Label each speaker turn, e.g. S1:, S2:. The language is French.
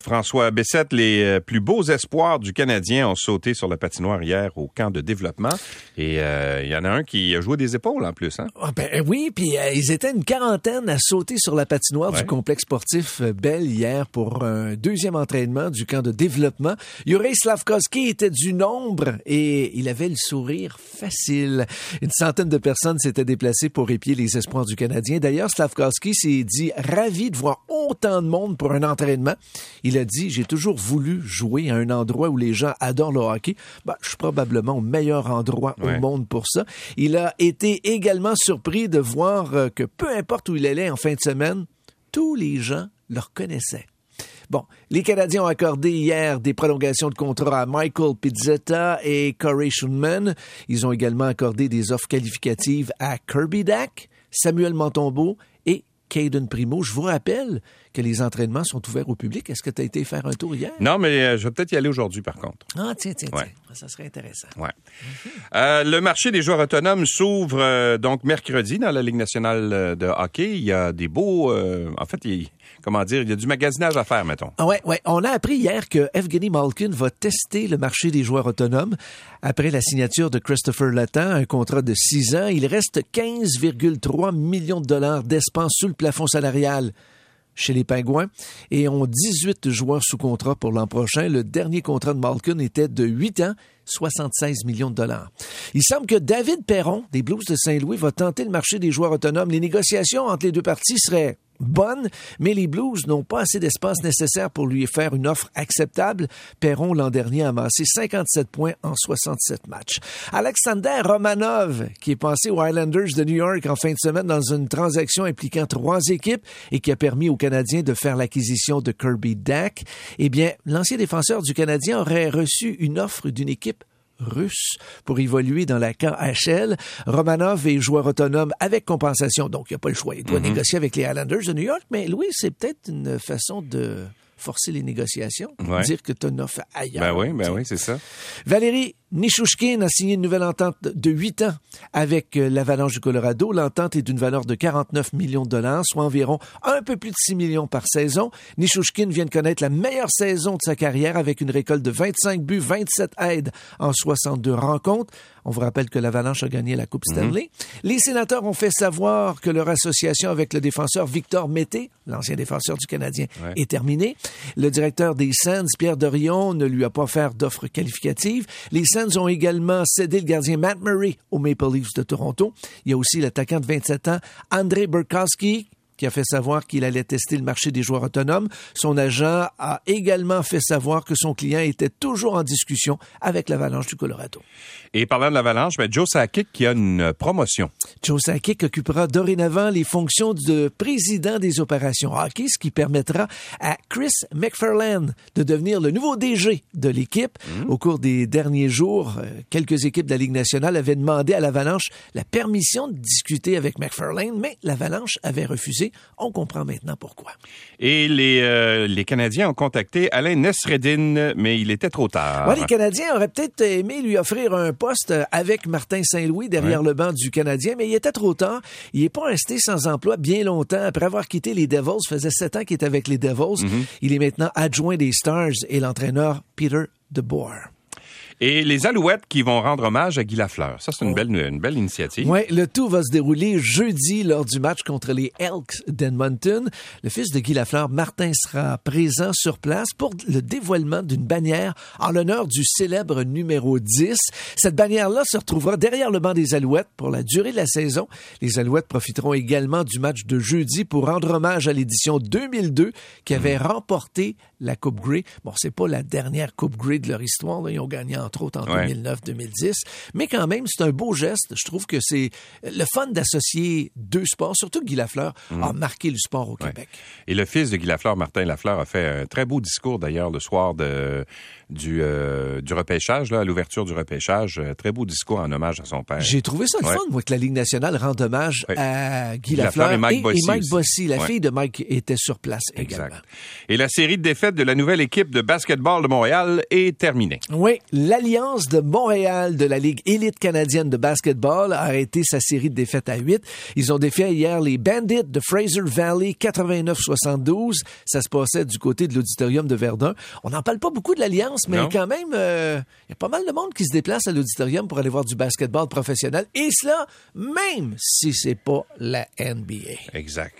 S1: François Bessette, les euh, plus beaux espoirs du Canadien ont sauté sur la patinoire hier au camp de développement. Et euh, il y en a un qui a joué des épaules en plus. Hein?
S2: Ah, ben, oui, puis euh, ils étaient une quarantaine à sauter sur la patinoire du complexe sportif Bell hier pour un deuxième entraînement du camp de développement. Yuri Slavkovski était du nombre et il avait le sourire facile. Une centaine de personnes s'étaient déplacées pour épier les espoirs du Canadien. D'ailleurs, Slavkovski s'est dit ravi de voir autant de monde pour un entraînement. Il a dit J'ai toujours voulu jouer à un endroit où les gens adorent le hockey. Ben, je suis probablement au meilleur endroit au monde pour ça. Il a été également surpris de voir euh, que peu importe où il allait en fin de semaine, tous les gens le reconnaissaient. Bon, les Canadiens ont accordé hier des prolongations de contrat à Michael Pizzetta et Corey Schulman. Ils ont également accordé des offres qualificatives à Kirby Dack, Samuel Montombeau et Caden Primo. Je vous rappelle que les entraînements sont ouverts au public? Est-ce que tu as été faire un tour hier?
S1: Non, mais euh, je vais peut-être y aller aujourd'hui, par contre.
S2: Ah, tiens, tiens, tiens. Ça serait intéressant.
S1: Ouais. Euh, le marché des joueurs autonomes s'ouvre euh, donc mercredi dans la Ligue nationale de hockey. Il y a des beaux... en fait, il, comment dire, il y a du magasinage à faire, mettons.
S2: Ah ouais, ouais. On a appris hier que Evgeny Malkin va tester le marché des joueurs autonomes. Après la signature de Christopher Latan, un contrat de six ans, il reste 15,3 millions de dollars d'espace sous le plafond salarial chez les Pingouins et ont 18 joueurs sous contrat pour l'an prochain. Le dernier contrat de Malkin était de 8 ans, 76 millions de dollars. Il semble que David Perron des Blues de Saint-Louis va tenter le marché des joueurs autonomes. Les négociations entre les deux parties seraient bonne, mais les Blues n'ont pas assez d'espace nécessaire pour lui faire une offre acceptable. Perron, l'an dernier, a amassé 57 points en 67 matchs. Alexander Romanov, qui est passé aux Islanders de New York en fin de semaine dans une transaction impliquant trois équipes et qui a permis aux Canadiens de faire l'acquisition de Kirby Dack, eh bien, l'ancien défenseur du Canadien aurait reçu une offre d'une équipe russe pour évoluer dans la KHL. Romanov est joueur autonome avec compensation, donc il n'a pas le choix. Il doit mhm. négocier avec les Islanders de New York, mais Louis, c'est peut-être une façon de forcer les négociations, dire que tu as une offre ailleurs.
S1: Ben oui, ben oui, c'est ça.
S2: Valérie Nishushkin a signé une nouvelle entente de 8 ans avec euh, l'Avalanche du Colorado. L'entente est d'une valeur de 49 millions de dollars, soit environ un peu plus de 6 millions par saison. Nishushkin vient de connaître la meilleure saison de sa carrière avec une récolte de 25 buts, 27 aides en 62 rencontres. On vous rappelle que l'Avalanche a gagné la Coupe mhm. Stanley. Les sénateurs ont fait savoir que leur association avec le défenseur Victor Mété, l'ancien défenseur du Canadien, est terminée. Le directeur des Sands, Pierre Dorion, ne lui a pas fait d'offre qualificative. Les Sands ont également cédé le gardien Matt Murray aux Maple Leafs de Toronto. Il y a aussi l'attaquant de 27 ans, André Burkowski, qui a fait savoir qu'il allait tester le marché des joueurs autonomes. Son agent a également fait savoir que son client était toujours en discussion avec l'Avalanche du Colorado.
S1: Et parlant de l'Avalanche, ben Joe Sakic qui a une promotion.
S2: Joe Sakic occupera dorénavant les fonctions de président des opérations hockey, ce qui permettra à Chris McFarland de devenir le nouveau DG de l'équipe. Mmh. Au cours des derniers jours, euh, quelques équipes de la Ligue nationale avaient demandé à l'Avalanche la permission de discuter avec McFarland, mais l'Avalanche avait refusé. On comprend maintenant pourquoi.
S1: Et les, euh, les Canadiens ont contacté Alain Nesreddin, mais il était trop tard.
S2: les Canadiens auraient peut-être aimé lui offrir un poste avec Martin Saint-Louis derrière le banc du Canadien, mais il était trop tard. Il n'est pas resté sans emploi bien longtemps. Après avoir quitté les Devils, faisait sept ans qu'il était avec les Devils. Mhm. Il est maintenant adjoint des Stars et l'entraîneur Peter DeBoer.
S1: Et les Alouettes qui vont rendre hommage à Guy Lafleur. Ça, c'est une, oh. belle, une belle initiative.
S2: Oui, le tout va se dérouler jeudi lors du match contre les Elks d'Edmonton. Le fils de Guy Lafleur, Martin, sera présent sur place pour le dévoilement d'une bannière en l'honneur du célèbre numéro 10. Cette bannière-là se retrouvera derrière le banc des Alouettes pour la durée de la saison. Les Alouettes profiteront également du match de jeudi pour rendre hommage à l'édition 2002 qui avait mmh. remporté la Coupe Grey. Bon, c'est pas la dernière Coupe Grey de leur histoire. Ils ont gagné entre autres en 2009-2010. Mais quand même, c'est un beau geste. Je trouve que c'est le fun d'associer deux sports, surtout Guy Lafleur mm. a marqué le sport au Québec.
S1: Et le fils de Guy Lafleur, Martin Lafleur, a fait un très beau discours d'ailleurs le soir de, du, euh, du repêchage, là, à l'ouverture du repêchage. Euh, très beau discours en hommage à son père.
S2: J'ai trouvé ça le fun, moi, que la Ligue nationale rende hommage à Guy, Lafleur, et Mike Bossy. La fille de Mike était sur place également.
S1: Et la série de défaites de la nouvelle équipe de basketball de Montréal est terminée.
S2: Oui, la l'Alliance de Montréal de la Ligue élite canadienne de basketball a arrêté sa série de défaites à 8. Ils ont défait hier les Bandits de Fraser Valley 89-72. Ça se passait du côté de l'auditorium de Verdun. On n'en parle pas beaucoup de l'Alliance, mais
S1: Non.
S2: quand même, euh, il y a pas mal de monde qui se déplace à l'auditorium pour aller voir du basketball professionnel. Et cela, même si c'est pas la NBA.
S1: Exact.